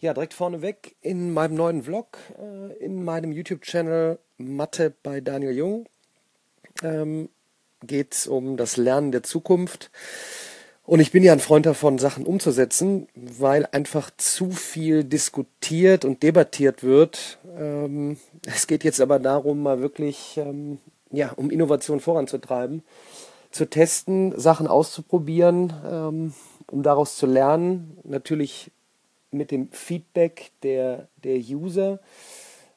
Ja, direkt vorneweg in meinem neuen Vlog, äh, in meinem YouTube-Channel Mathe bei Daniel Jung, ähm, geht es um das Lernen der Zukunft. Und ich bin ja ein Freund davon, Sachen umzusetzen, weil einfach zu viel diskutiert und debattiert wird. Ähm, es geht jetzt aber darum, mal wirklich ähm, ja, um Innovation voranzutreiben, zu testen, Sachen auszuprobieren, ähm, um daraus zu lernen. Natürlich mit dem Feedback der, der User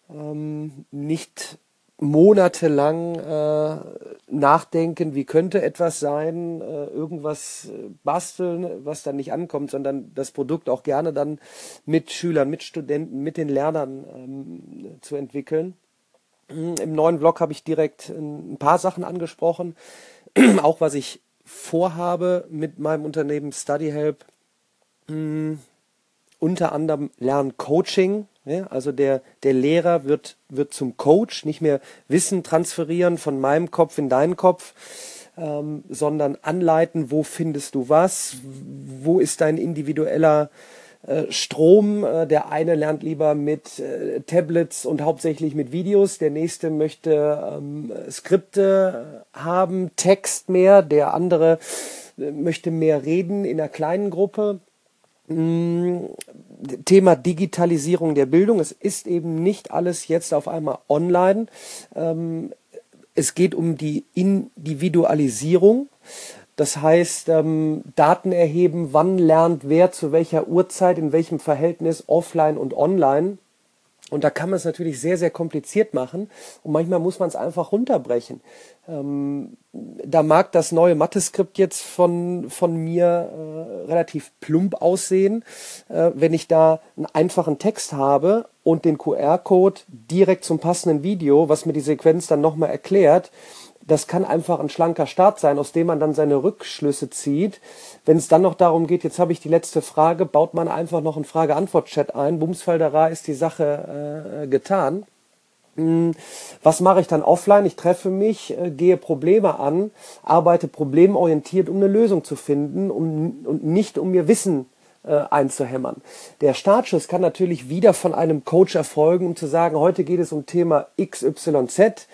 ähm, nicht monatelang äh, nachdenken, wie könnte etwas sein, äh, irgendwas äh, basteln, was dann nicht ankommt, sondern das Produkt auch gerne dann mit Schülern, mit Studenten, mit den Lernern ähm, zu entwickeln. Im neuen Blog habe ich direkt ein paar Sachen angesprochen, auch was ich vorhabe mit meinem Unternehmen StudyHelp. Hm, unter anderem Lerncoaching. Ja, also der, der Lehrer wird, wird zum Coach, nicht mehr Wissen transferieren von meinem Kopf in deinen Kopf, ähm, sondern anleiten, wo findest du was, wo ist dein individueller äh, Strom. Äh, der eine lernt lieber mit äh, Tablets und hauptsächlich mit Videos, der nächste möchte ähm, Skripte haben, Text mehr, der andere möchte mehr reden in einer kleinen Gruppe. Mm, Thema Digitalisierung der Bildung. Es ist eben nicht alles jetzt auf einmal online. Ähm, es geht um die Individualisierung. Das heißt, ähm, Daten erheben, wann lernt wer zu welcher Uhrzeit, in welchem Verhältnis offline und online. Und da kann man es natürlich sehr, sehr kompliziert machen. Und manchmal muss man es einfach runterbrechen. Ähm, da mag das neue Mathe-Skript jetzt von, von mir äh, relativ plump aussehen. Äh, wenn ich da einen einfachen Text habe und den QR-Code direkt zum passenden Video, was mir die Sequenz dann nochmal erklärt, das kann einfach ein schlanker Start sein, aus dem man dann seine Rückschlüsse zieht. Wenn es dann noch darum geht, jetzt habe ich die letzte Frage, baut man einfach noch einen Frage-Antwort-Chat ein. Bumsfelderer ist die Sache äh, getan. Hm, was mache ich dann offline? Ich treffe mich, äh, gehe Probleme an, arbeite problemorientiert, um eine Lösung zu finden um, und nicht um mir Wissen äh, einzuhämmern. Der Startschuss kann natürlich wieder von einem Coach erfolgen, um zu sagen, heute geht es um Thema XYZ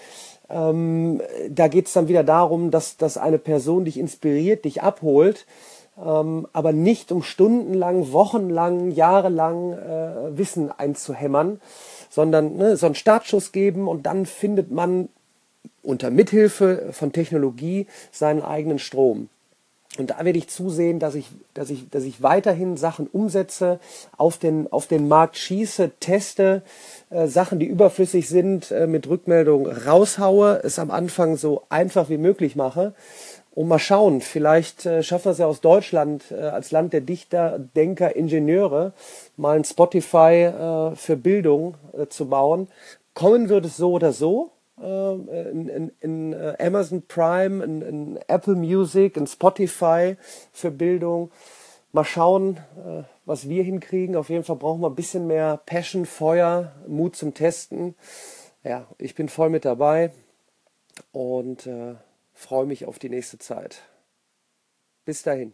ähm, da geht es dann wieder darum, dass, dass eine Person dich inspiriert, dich abholt, ähm, aber nicht um stundenlang, wochenlang, jahrelang äh, Wissen einzuhämmern, sondern ne, so einen Startschuss geben und dann findet man unter Mithilfe von Technologie seinen eigenen Strom. Und da werde ich zusehen, dass ich, dass ich, dass ich weiterhin Sachen umsetze, auf den, auf den Markt schieße, teste, äh, Sachen, die überflüssig sind, äh, mit Rückmeldung raushaue, es am Anfang so einfach wie möglich mache. Und mal schauen, vielleicht äh, schaffen wir es ja aus Deutschland äh, als Land der Dichter, Denker, Ingenieure, mal ein Spotify äh, für Bildung äh, zu bauen. Kommen wird es so oder so, in, in, in äh, Amazon Prime, in, in, Apple Music, in Spotify für Bildung. Mal schauen, äh, was wir hinkriegen. Auf jeden Fall brauchen wir ein bisschen mehr Passion, Feuer, Mut zum Testen. Ja, ich bin voll mit dabei und äh, freue mich auf die nächste Zeit. Bis dahin.